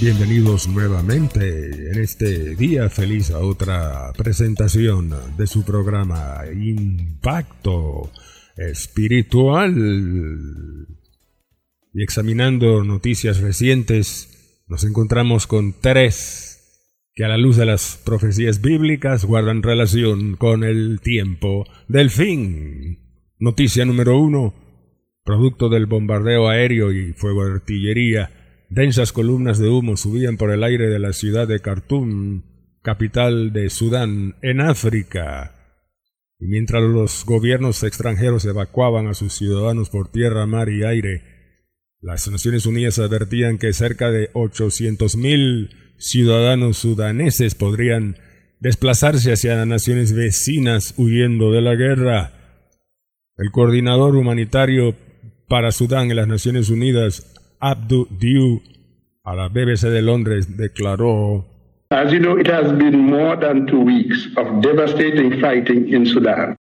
Bienvenidos nuevamente en este día feliz a otra presentación de su programa Impacto Espiritual. Y examinando noticias recientes, nos encontramos con tres que a la luz de las profecías bíblicas guardan relación con el tiempo del fin. Noticia número uno Producto del bombardeo aéreo y fuego de artillería, densas columnas de humo subían por el aire de la ciudad de Khartoum, capital de Sudán, en África. Y mientras los gobiernos extranjeros evacuaban a sus ciudadanos por tierra, mar y aire, las Naciones Unidas advertían que cerca de 800.000 ciudadanos sudaneses podrían desplazarse hacia naciones vecinas huyendo de la guerra. El coordinador humanitario para Sudán en las Naciones Unidas, Abdu Diu, a la BBC de Londres, declaró As you know, it has been more than two weeks of devastating fighting in Sudan,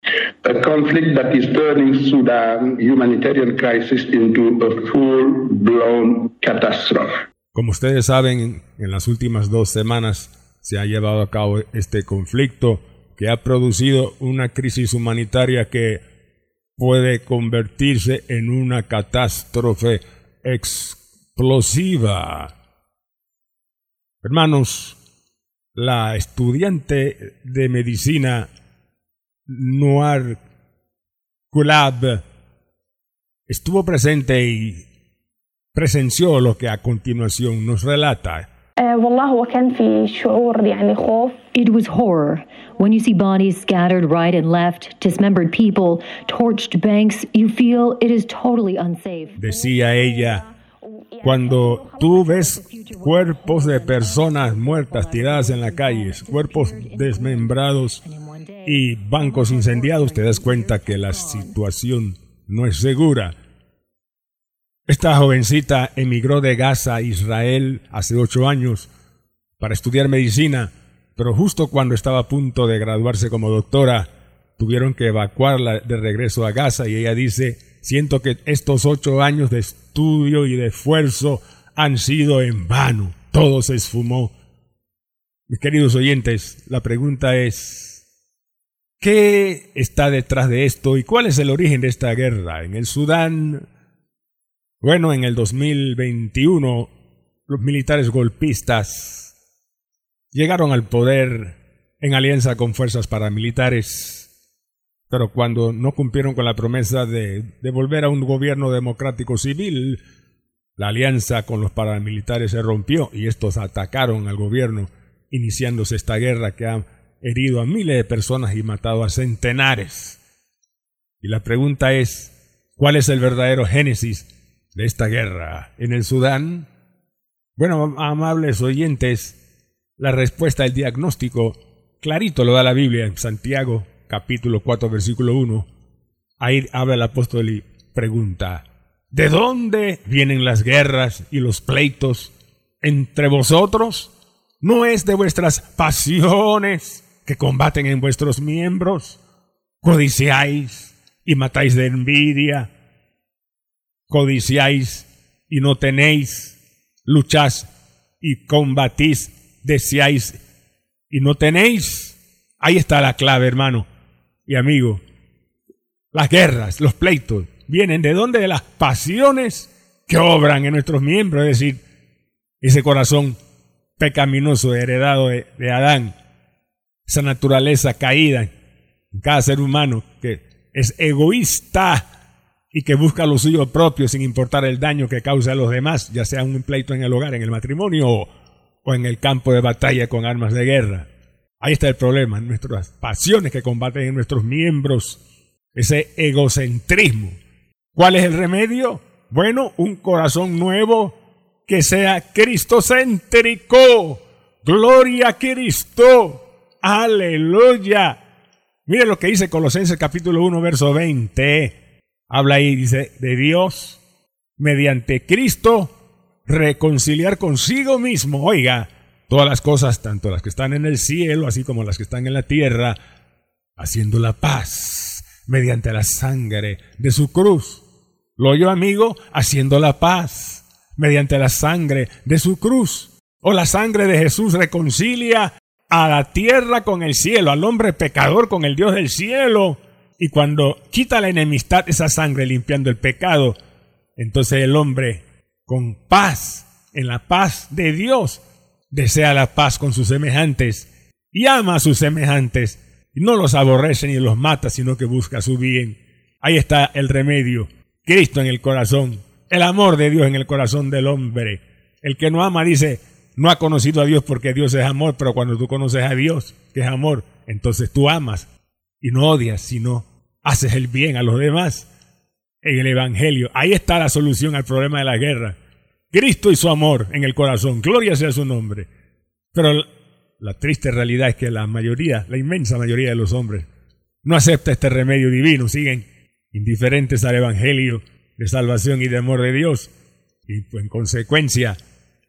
a conflict that is turning Sudan humanitarian crisis into a full-blown catastrophe. Como ustedes saben, en las últimas dos semanas se ha llevado a cabo este conflicto que ha producido una crisis humanitaria que puede convertirse en una catástrofe explosiva. Hermanos, la estudiante de medicina Noir Kulab estuvo presente y presenció lo que a continuación nos relata. It was horror. When you see bodies scattered right and left, dismembered people, torched banks, you feel it is totally unsafe. Decía ella, cuando tú ves cuerpos de personas muertas tiradas en la calle, cuerpos desmembrados y bancos incendiados, te das cuenta que la situación no es segura. Esta jovencita emigró de Gaza a Israel hace ocho años para estudiar medicina pero justo cuando estaba a punto de graduarse como doctora, tuvieron que evacuarla de regreso a Gaza y ella dice, siento que estos ocho años de estudio y de esfuerzo han sido en vano, todo se esfumó. Mis queridos oyentes, la pregunta es, ¿qué está detrás de esto y cuál es el origen de esta guerra? En el Sudán, bueno, en el 2021, los militares golpistas llegaron al poder en alianza con fuerzas paramilitares, pero cuando no cumplieron con la promesa de, de volver a un gobierno democrático civil, la alianza con los paramilitares se rompió y estos atacaron al gobierno, iniciándose esta guerra que ha herido a miles de personas y matado a centenares. Y la pregunta es, ¿cuál es el verdadero génesis de esta guerra en el Sudán? Bueno, amables oyentes, la respuesta al diagnóstico clarito lo da la Biblia en Santiago capítulo 4 versículo 1. Ahí habla el apóstol y pregunta, ¿de dónde vienen las guerras y los pleitos entre vosotros? ¿No es de vuestras pasiones que combaten en vuestros miembros? Codiciáis y matáis de envidia. Codiciáis y no tenéis. Lucháis y combatís deseáis y no tenéis. Ahí está la clave, hermano y amigo. Las guerras, los pleitos, vienen de dónde? De las pasiones que obran en nuestros miembros, es decir, ese corazón pecaminoso heredado de, de Adán, esa naturaleza caída en cada ser humano que es egoísta y que busca lo suyo propio sin importar el daño que causa a los demás, ya sea un pleito en el hogar, en el matrimonio o o en el campo de batalla con armas de guerra. Ahí está el problema, nuestras pasiones que combaten en nuestros miembros, ese egocentrismo. ¿Cuál es el remedio? Bueno, un corazón nuevo que sea cristocéntrico. Gloria a Cristo. Aleluya. Mire lo que dice Colosenses capítulo 1, verso 20. Habla ahí, dice, de Dios mediante Cristo reconciliar consigo mismo. Oiga, todas las cosas, tanto las que están en el cielo, así como las que están en la tierra, haciendo la paz mediante la sangre de su cruz. Lo oyó amigo, haciendo la paz mediante la sangre de su cruz. O la sangre de Jesús reconcilia a la tierra con el cielo, al hombre pecador con el Dios del cielo. Y cuando quita la enemistad, esa sangre limpiando el pecado, entonces el hombre con paz, en la paz de Dios, desea la paz con sus semejantes y ama a sus semejantes. Y no los aborrece ni los mata, sino que busca su bien. Ahí está el remedio. Cristo en el corazón. El amor de Dios en el corazón del hombre. El que no ama dice, no ha conocido a Dios porque Dios es amor, pero cuando tú conoces a Dios, que es amor, entonces tú amas y no odias, sino haces el bien a los demás en el Evangelio. Ahí está la solución al problema de la guerra. Cristo y su amor en el corazón. Gloria sea su nombre. Pero la triste realidad es que la mayoría, la inmensa mayoría de los hombres, no acepta este remedio divino. Siguen indiferentes al Evangelio de salvación y de amor de Dios. Y pues, en consecuencia,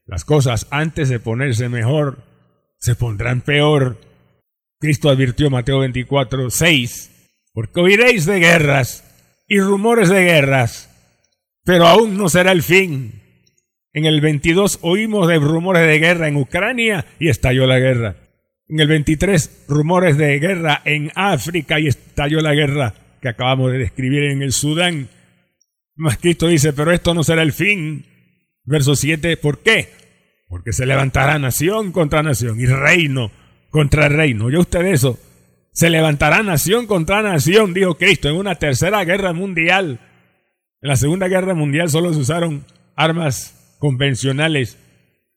las cosas antes de ponerse mejor, se pondrán peor. Cristo advirtió Mateo 24, 6, porque oiréis de guerras y rumores de guerras, pero aún no será el fin. En el 22 oímos de rumores de guerra en Ucrania y estalló la guerra. En el 23 rumores de guerra en África y estalló la guerra que acabamos de describir en el Sudán. Mas Cristo dice, pero esto no será el fin. Verso 7, ¿por qué? Porque se levantará nación contra nación y reino contra reino. ¿Oye usted eso? Se levantará nación contra nación, dijo Cristo, en una tercera guerra mundial. En la segunda guerra mundial solo se usaron armas convencionales,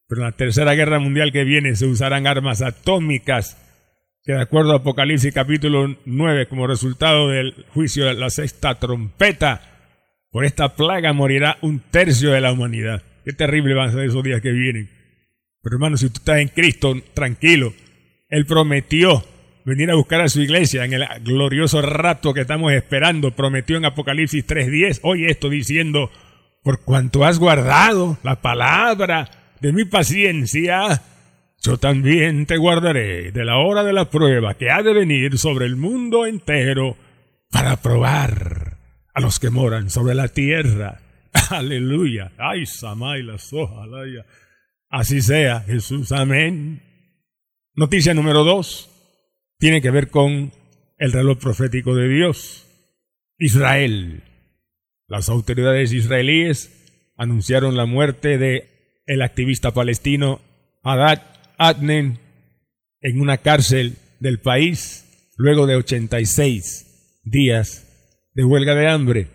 pero en la tercera guerra mundial que viene se usarán armas atómicas, que de acuerdo a Apocalipsis capítulo 9, como resultado del juicio de la sexta trompeta, por esta plaga morirá un tercio de la humanidad. Qué terrible van a ser esos días que vienen. Pero hermano, si tú estás en Cristo, tranquilo. Él prometió venir a buscar a su iglesia en el glorioso rato que estamos esperando. Prometió en Apocalipsis 3.10, hoy esto diciendo, por cuanto has guardado la palabra de mi paciencia, yo también te guardaré de la hora de la prueba que ha de venir sobre el mundo entero para probar a los que moran sobre la tierra. Aleluya. Ay, Samay, la soja, Así sea, Jesús. Amén. Noticia número dos. Tiene que ver con el reloj profético de Dios. Israel. Las autoridades israelíes anunciaron la muerte de el activista palestino Haddad Adnen en una cárcel del país luego de 86 días de huelga de hambre.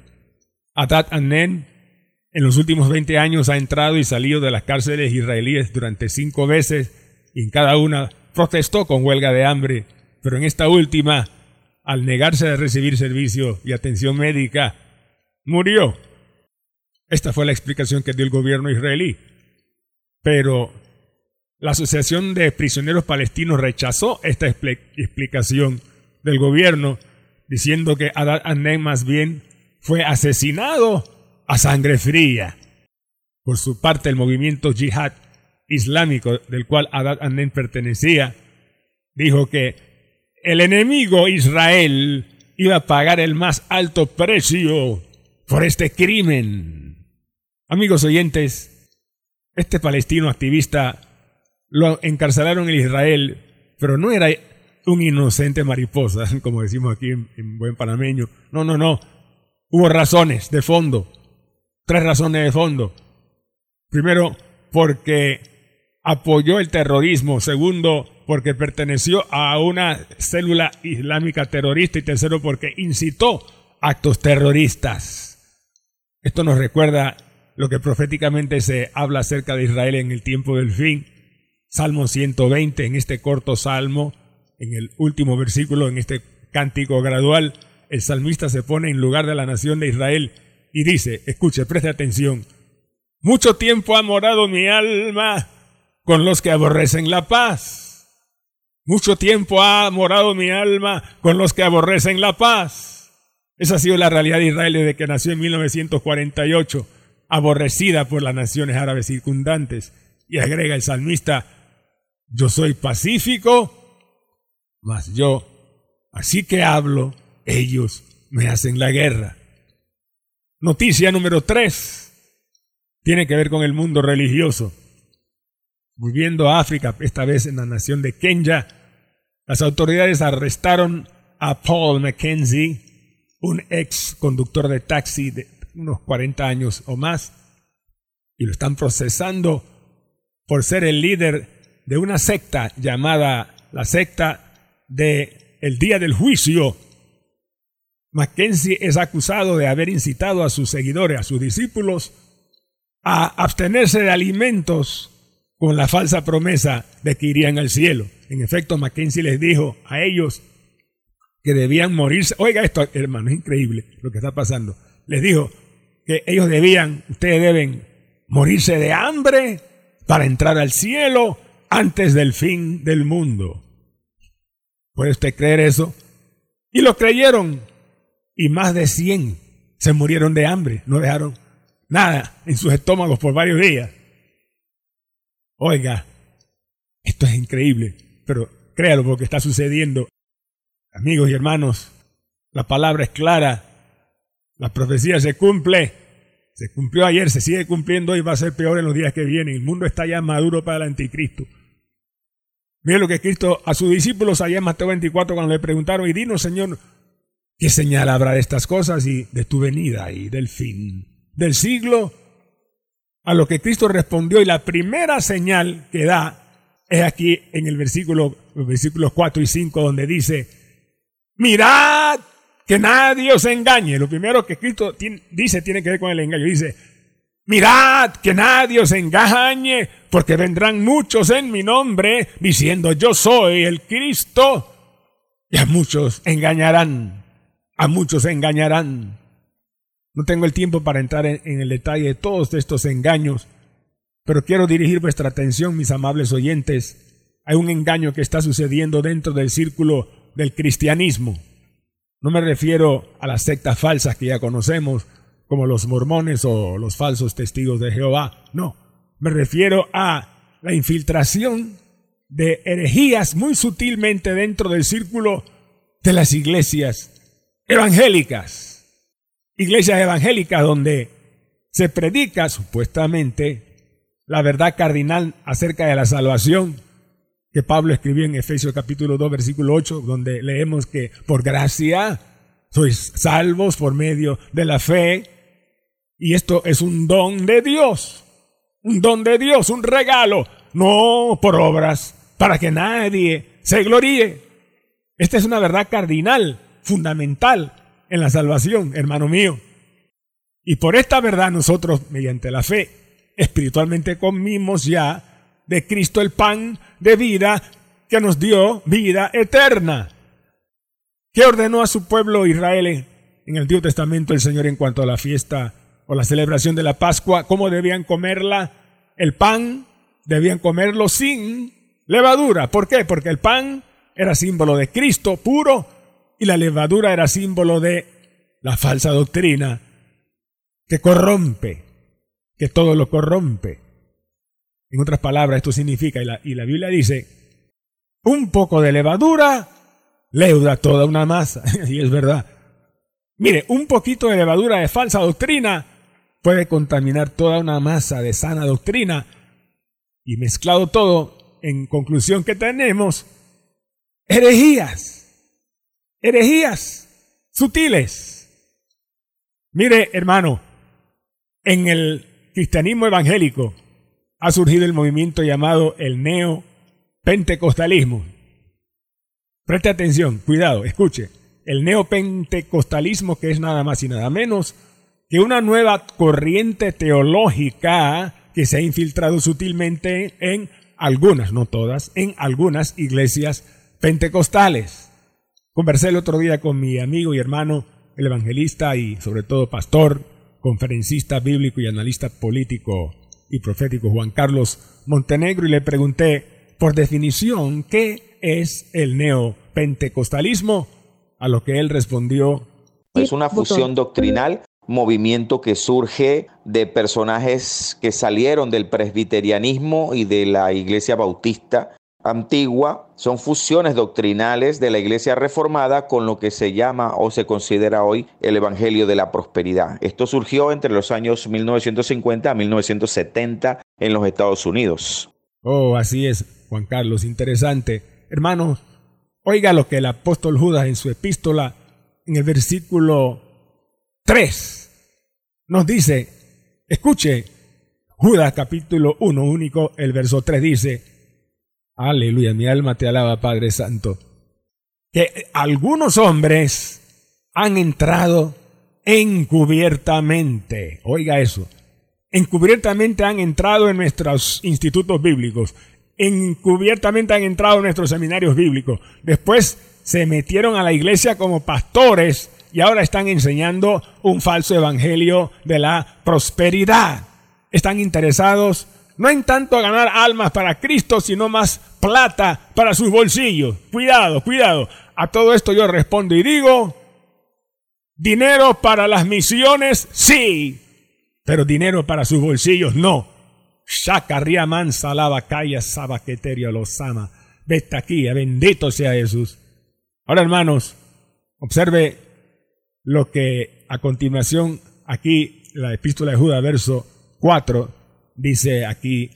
Haddad Adnen en los últimos 20 años ha entrado y salido de las cárceles israelíes durante cinco veces y en cada una protestó con huelga de hambre, pero en esta última, al negarse a recibir servicio y atención médica, murió. Esta fue la explicación que dio el gobierno israelí. Pero la Asociación de Prisioneros Palestinos rechazó esta explicación del gobierno, diciendo que Adad Annen más bien fue asesinado a sangre fría. Por su parte, el movimiento yihad islámico del cual Adad Annen pertenecía, dijo que el enemigo Israel iba a pagar el más alto precio por este crimen. Amigos oyentes, este palestino activista lo encarcelaron en Israel, pero no era un inocente mariposa, como decimos aquí en buen panameño. No, no, no. Hubo razones de fondo Tres razones de fondo. Primero, porque apoyó el terrorismo. Segundo, porque perteneció a una célula islámica terrorista. Y tercero, porque incitó actos terroristas. Esto nos recuerda lo que proféticamente se habla acerca de Israel en el tiempo del fin. Salmo 120, en este corto salmo, en el último versículo, en este cántico gradual, el salmista se pone en lugar de la nación de Israel y dice, escuche, preste atención, Mucho tiempo ha morado mi alma con los que aborrecen la paz. Mucho tiempo ha morado mi alma con los que aborrecen la paz. Esa ha sido la realidad de Israel desde que nació en 1948, aborrecida por las naciones árabes circundantes. Y agrega el salmista, yo soy pacífico, mas yo, así que hablo, ellos me hacen la guerra. Noticia número tres tiene que ver con el mundo religioso. Volviendo a África, esta vez en la nación de Kenya, las autoridades arrestaron a Paul Mackenzie, un ex conductor de taxi de unos 40 años o más, y lo están procesando por ser el líder de una secta llamada la secta de el día del juicio. Mackenzie es acusado de haber incitado a sus seguidores, a sus discípulos, a abstenerse de alimentos con la falsa promesa de que irían al cielo. En efecto, Mackenzie les dijo a ellos que debían morirse. Oiga esto, hermano, es increíble lo que está pasando. Les dijo que ellos debían, ustedes deben morirse de hambre para entrar al cielo antes del fin del mundo. ¿Puede usted creer eso? Y lo creyeron. Y más de 100 se murieron de hambre, no dejaron nada en sus estómagos por varios días. Oiga, esto es increíble, pero créalo porque está sucediendo. Amigos y hermanos, la palabra es clara, la profecía se cumple, se cumplió ayer, se sigue cumpliendo hoy, va a ser peor en los días que vienen. El mundo está ya maduro para el anticristo. Mira lo que Cristo a sus discípulos allá en Mateo 24 cuando le preguntaron, y dinos Señor, ¿qué señal habrá de estas cosas y de tu venida y del fin? del siglo, a lo que Cristo respondió y la primera señal que da es aquí en el versículo, los versículos 4 y 5 donde dice, mirad que nadie os engañe. Lo primero que Cristo dice tiene que ver con el engaño. Dice, mirad que nadie os engañe, porque vendrán muchos en mi nombre diciendo yo soy el Cristo. Y a muchos engañarán, a muchos engañarán. No tengo el tiempo para entrar en, el detalle de todos estos engaños, pero quiero dirigir vuestra atención, mis amables oyentes, a un engaño que está sucediendo dentro del círculo del cristianismo. No me refiero a las sectas falsas que ya conocemos, como los mormones o los falsos testigos de Jehová. No, me refiero a la infiltración de herejías muy sutilmente dentro del círculo de las iglesias evangélicas iglesias evangélicas donde se predica supuestamente la verdad cardinal acerca de la salvación que Pablo escribió en Efesios capítulo 2 versículo 8 donde leemos que por gracia sois salvos por medio de la fe y esto es un don de Dios, un don de Dios, un regalo, no por obras, para que nadie se gloríe. Esta es una verdad cardinal, fundamental, en la salvación, hermano mío. Y por esta verdad nosotros, mediante la fe, espiritualmente comimos ya de Cristo el pan de vida que nos dio vida eterna. ¿Qué ordenó a su pueblo Israel en el Antiguo Testamento el Señor en cuanto a la fiesta o la celebración de la Pascua? ¿Cómo debían comerla? El pan debían comerlo sin levadura. ¿Por qué? Porque el pan era símbolo de Cristo puro y la levadura era símbolo de la falsa doctrina que corrompe, que todo lo corrompe. En otras palabras, esto significa, y la, y la Biblia dice, un poco de levadura leuda toda una masa, y es verdad. Mire, un poquito de levadura de falsa doctrina puede contaminar toda una masa de sana doctrina, y mezclado todo, en conclusión que tenemos, herejías herejías sutiles. Mire, hermano, en el cristianismo evangélico ha surgido el movimiento llamado el neopentecostalismo. Preste atención, cuidado, escuche. El neopentecostalismo que es nada más y nada menos que una nueva corriente teológica que se ha infiltrado sutilmente en algunas, no todas, en algunas iglesias pentecostales. Conversé el otro día con mi amigo y hermano, el evangelista y sobre todo pastor conferencista bíblico y analista político y profético Juan Carlos Montenegro y le pregunté, por definición, ¿qué es el neopentecostalismo? A lo que él respondió. Es una fusión doctrinal, movimiento que surge de personajes que salieron del presbiterianismo y de la iglesia bautista antigua, son fusiones doctrinales de la iglesia reformada con lo que se llama o se considera hoy el Evangelio de la Prosperidad. Esto surgió entre los años 1950 a 1970 en los Estados Unidos. Oh, así es, Juan Carlos, interesante. Hermanos, oiga lo que el apóstol Judas en su epístola, en el versículo 3, nos dice, escuche, Judas capítulo 1, único, el verso 3 dice, Aleluya, mi alma te alaba, Padre Santo. Que algunos hombres han entrado encubiertamente. Oiga eso. Encubiertamente han entrado en nuestros institutos bíblicos. Encubiertamente han entrado en nuestros seminarios bíblicos. Después se metieron a la iglesia como pastores y ahora están enseñando un falso evangelio de la prosperidad. Están interesados no en tanto ganar almas para Cristo, sino más plata para sus bolsillos. Cuidado, cuidado. A todo esto yo respondo y digo, dinero para las misiones, sí, pero dinero para sus bolsillos, no. Shakarria mansa lava calla sabaqueteria los ama. Vete aquí, bendito sea Jesús. Ahora, hermanos, observe lo que a continuación aquí la epístola de Judas, verso 4, dice aquí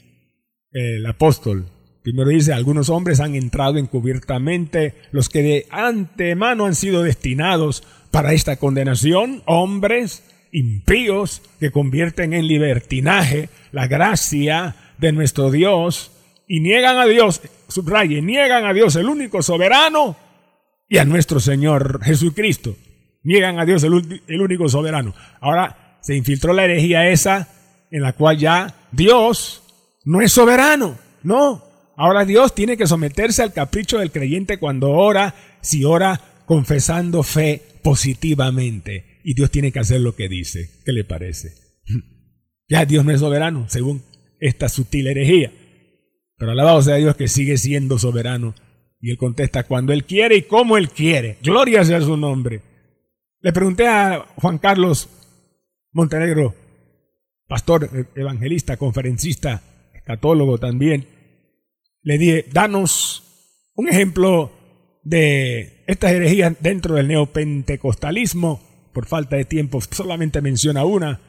el apóstol. Primero dice, algunos hombres han entrado encubiertamente, los que de antemano han sido destinados para esta condenación, hombres impíos que convierten en libertinaje la gracia de nuestro Dios y niegan a Dios, subraye, niegan a Dios el único soberano y a nuestro Señor Jesucristo. Niegan a Dios el, el único soberano. Ahora se infiltró la herejía esa en la cual ya Dios no es soberano, no. Ahora Dios tiene que someterse al capricho del creyente cuando ora, si ora confesando fe positivamente. Y Dios tiene que hacer lo que dice. ¿Qué le parece? Ya Dios no es soberano, según esta sutil herejía. Pero alabado sea Dios que sigue siendo soberano. Y él contesta cuando él quiere y como él quiere. Gloria sea su nombre. Le pregunté a Juan Carlos Montenegro, pastor, eh, evangelista, conferencista, católogo también, le dije, danos un ejemplo de estas herejías dentro del neopentecostalismo. Por falta de tiempo solamente menciona una.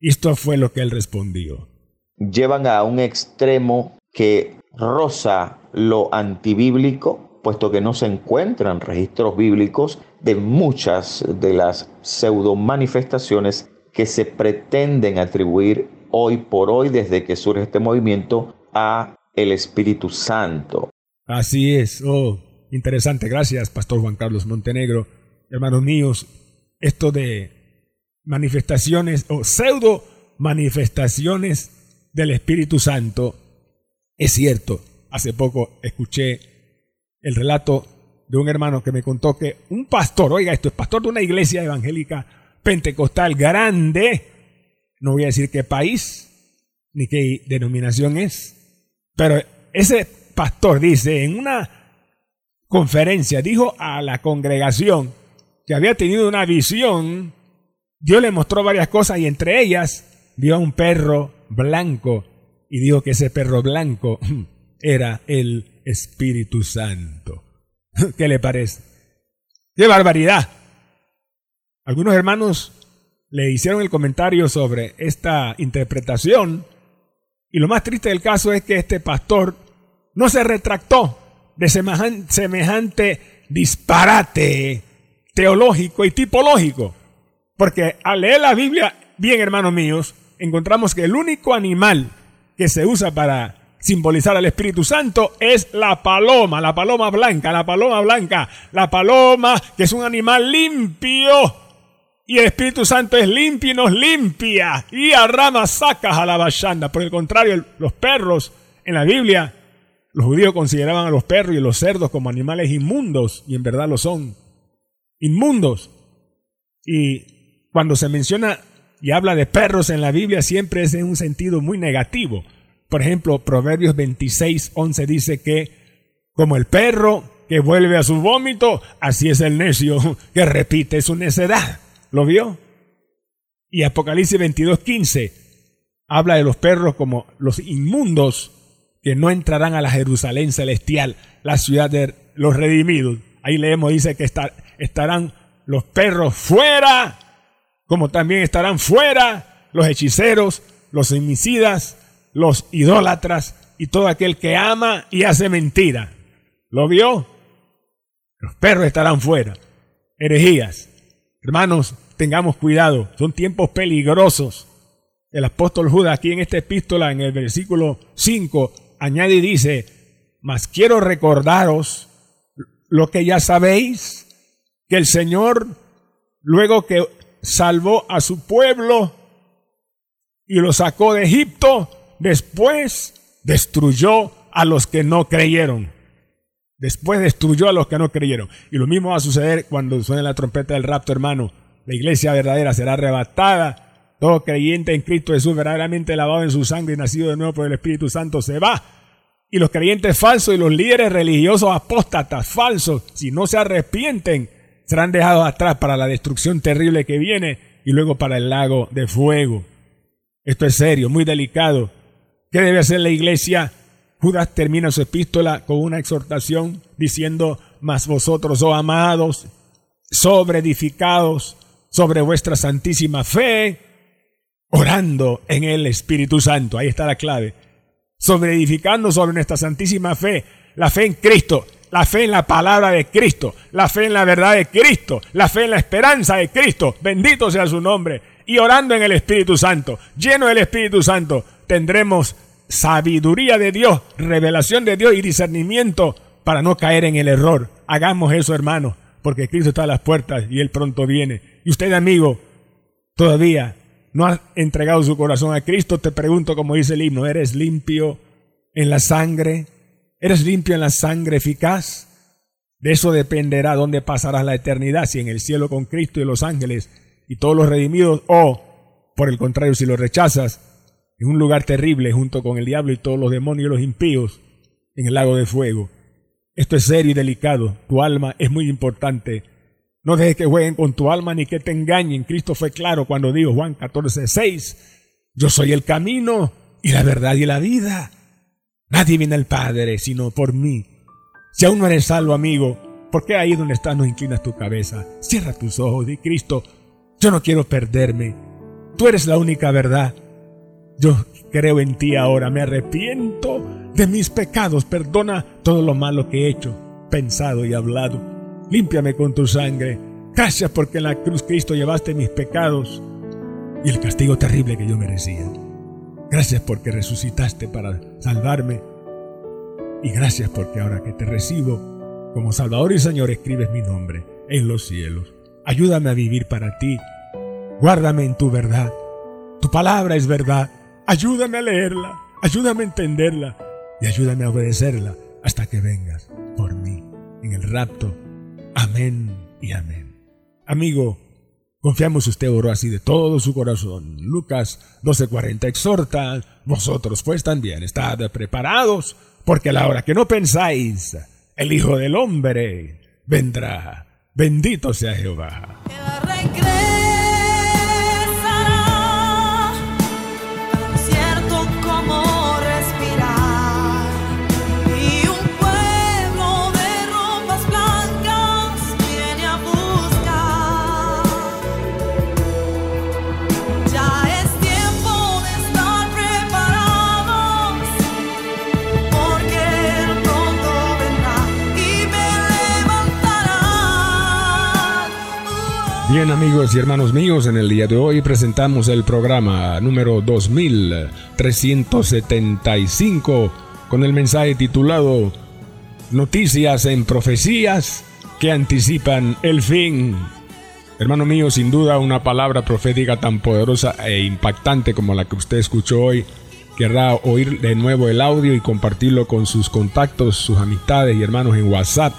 Y esto fue lo que él respondió. Llevan a un extremo que roza lo antibíblico, puesto que no se encuentran registros bíblicos de muchas de las pseudo manifestaciones que se pretenden atribuir hoy por hoy desde que surge este movimiento a el Espíritu Santo. Así es. Oh, interesante. Gracias, Pastor Juan Carlos Montenegro. Hermanos míos, esto de manifestaciones o pseudo manifestaciones del Espíritu Santo es cierto. Hace poco escuché el relato de un hermano que me contó que un pastor, oiga esto, es pastor de una iglesia evangélica pentecostal grande, no voy a decir qué país ni qué denominación es, pero ese pastor dice en una conferencia, dijo a la congregación que había tenido una visión, Dios le mostró varias cosas y entre ellas vio a un perro blanco y dijo que ese perro blanco era el Espíritu Santo. ¿Qué le parece? ¡Qué barbaridad! Algunos hermanos le hicieron el comentario sobre esta interpretación y lo más triste del caso es que este pastor no se retractó de semejante disparate teológico y tipológico. Porque al leer la Biblia, bien hermanos míos, encontramos que el único animal que se usa para simbolizar al Espíritu Santo es la paloma, la paloma blanca, la paloma blanca, la paloma que es un animal limpio y el Espíritu Santo es limpio y nos limpia. Y a ramas sacas a la bachanda. Por el contrario, los perros en la Biblia, los judíos consideraban a los perros y los cerdos como animales inmundos. Y en verdad lo son. Inmundos. Y cuando se menciona y habla de perros en la Biblia siempre es en un sentido muy negativo. Por ejemplo, Proverbios 26, 11 dice que como el perro que vuelve a su vómito, así es el necio que repite su necedad. ¿Lo vio? Y Apocalipsis 22, 15 habla de los perros como los inmundos que no entrarán a la Jerusalén celestial, la ciudad de los redimidos. Ahí leemos, dice que estarán los perros fuera, como también estarán fuera los hechiceros, los homicidas, los idólatras y todo aquel que ama y hace mentira. ¿Lo vio? Los perros estarán fuera. Herejías. Hermanos, tengamos cuidado. Son tiempos peligrosos. El apóstol Judas aquí en esta epístola, en el versículo 5, añade y dice, mas quiero recordaros lo que ya sabéis, que el Señor, luego que salvó a su pueblo y lo sacó de Egipto, después destruyó a los que no creyeron. Después destruyó a los que no creyeron. Y lo mismo va a suceder cuando suene la trompeta del rapto, hermano. La iglesia verdadera será arrebatada. Todo creyente en Cristo Jesús, verdaderamente lavado en su sangre y nacido de nuevo por el Espíritu Santo, se va. Y los creyentes falsos y los líderes religiosos apóstatas falsos, si no se arrepienten, serán dejados atrás para la destrucción terrible que viene y luego para el lago de fuego. Esto es serio, muy delicado. ¿Qué debe hacer la iglesia? Judas termina su epístola con una exhortación diciendo, mas vosotros, oh amados, sobre edificados sobre vuestra santísima fe, orando en el Espíritu Santo. Ahí está la clave. Sobre edificando sobre nuestra santísima fe, la fe en Cristo, la fe en la palabra de Cristo, la fe en la verdad de Cristo, la fe en la esperanza de Cristo. Bendito sea su nombre. Y orando en el Espíritu Santo, lleno del Espíritu Santo, tendremos sabiduría de Dios, revelación de Dios y discernimiento para no caer en el error. Hagamos eso, hermano, porque Cristo está a las puertas y Él pronto viene. Y usted, amigo, todavía no ha entregado su corazón a Cristo, te pregunto, como dice el himno, ¿eres limpio en la sangre? ¿Eres limpio en la sangre eficaz? De eso dependerá dónde pasarás la eternidad, si en el cielo con Cristo y los ángeles y todos los redimidos, o, por el contrario, si lo rechazas, en un lugar terrible junto con el diablo y todos los demonios y los impíos en el lago de fuego. Esto es serio y delicado. Tu alma es muy importante. No dejes que jueguen con tu alma ni que te engañen. Cristo fue claro cuando dijo Juan 14, 6, Yo soy el camino y la verdad y la vida. Nadie viene al Padre sino por mí. Si aún no eres salvo, amigo, ¿por qué ahí donde estás no inclinas tu cabeza? Cierra tus ojos y Cristo, yo no quiero perderme. Tú eres la única verdad. Yo creo en ti ahora, me arrepiento de mis pecados, perdona todo lo malo que he hecho, pensado y hablado. Límpiame con tu sangre. Gracias porque en la cruz Cristo llevaste mis pecados y el castigo terrible que yo merecía. Gracias porque resucitaste para salvarme. Y gracias porque ahora que te recibo como Salvador y Señor escribes mi nombre en los cielos. Ayúdame a vivir para ti. Guárdame en tu verdad. Tu palabra es verdad. Ayúdame a leerla, ayúdame a entenderla y ayúdame a obedecerla hasta que vengas por mí en el rapto. Amén y amén. Amigo, confiamos usted oró así de todo su corazón. Lucas 12:40 exhorta, vosotros pues también estad preparados, porque a la hora que no pensáis, el Hijo del Hombre vendrá. Bendito sea Jehová. Bien amigos y hermanos míos, en el día de hoy presentamos el programa número 2375 con el mensaje titulado Noticias en profecías que anticipan el fin. Hermano mío, sin duda una palabra profética tan poderosa e impactante como la que usted escuchó hoy, querrá oír de nuevo el audio y compartirlo con sus contactos, sus amistades y hermanos en WhatsApp.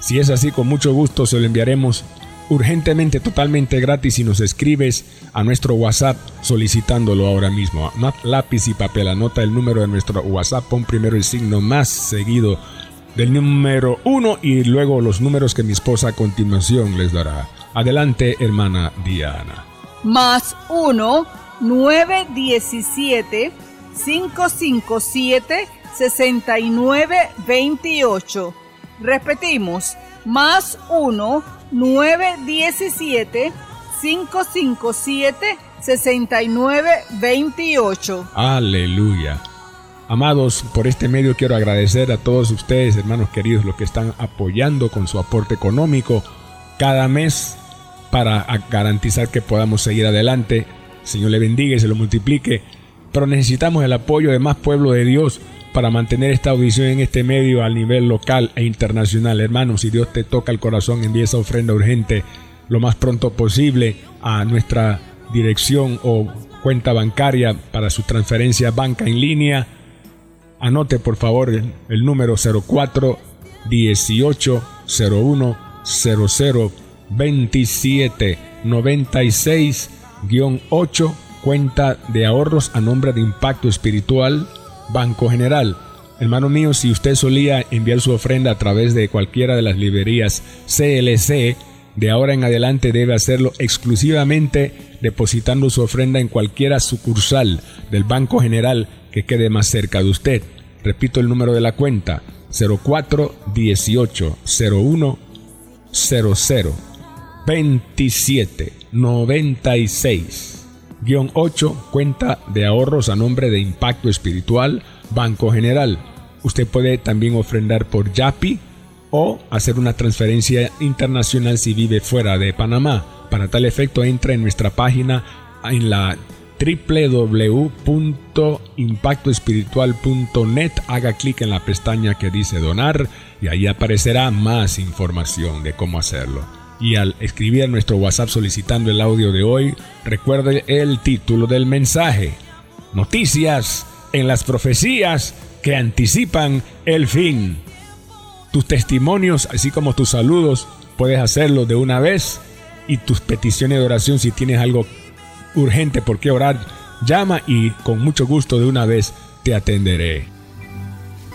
Si es así, con mucho gusto se lo enviaremos urgentemente, totalmente gratis si nos escribes a nuestro WhatsApp solicitándolo ahora mismo. Lápiz y papel, anota el número de nuestro WhatsApp, pon primero el signo más seguido del número 1 y luego los números que mi esposa a continuación les dará. Adelante, hermana Diana. Más 1 917 557 6928. Repetimos, más 1 917 557 6928. Aleluya. Amados, por este medio quiero agradecer a todos ustedes, hermanos queridos, los que están apoyando con su aporte económico cada mes para garantizar que podamos seguir adelante. Señor le bendiga y se lo multiplique. Pero necesitamos el apoyo de más pueblo de Dios para mantener esta audición en este medio al nivel local e internacional. Hermanos, si Dios te toca el corazón, envíe esa ofrenda urgente lo más pronto posible a nuestra dirección o cuenta bancaria para su transferencia banca en línea. Anote por favor el, número 04 18 01 00 27 96 8 cuenta de ahorros a nombre de Impacto Espiritual Banco General. Hermano mío, si usted solía enviar su ofrenda a través de cualquiera de las librerías CLC, de ahora en adelante debe hacerlo exclusivamente depositando su ofrenda en cualquiera sucursal del Banco General que quede más cerca de usted. Repito el número de la cuenta 04 18 01 00 27 96 8, cuenta de ahorros a nombre de Impacto Espiritual, Banco General. Usted puede también ofrendar por YAPI o hacer una transferencia internacional si vive fuera de Panamá. Para tal efecto entra en nuestra página en la www.impactoespiritual.net, haga clic en la pestaña que dice donar y ahí aparecerá más información de cómo hacerlo y al escribir nuestro WhatsApp solicitando el audio de hoy, recuerde el título del mensaje. Noticias en las profecías que anticipan el fin. Tus testimonios, así como tus saludos, puedes hacerlo de una vez y tus peticiones de oración si tienes algo urgente por qué orar, llama y con mucho gusto de una vez te atenderé.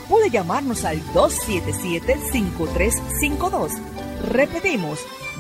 Puede llamarnos al 277-5352. Repetimos,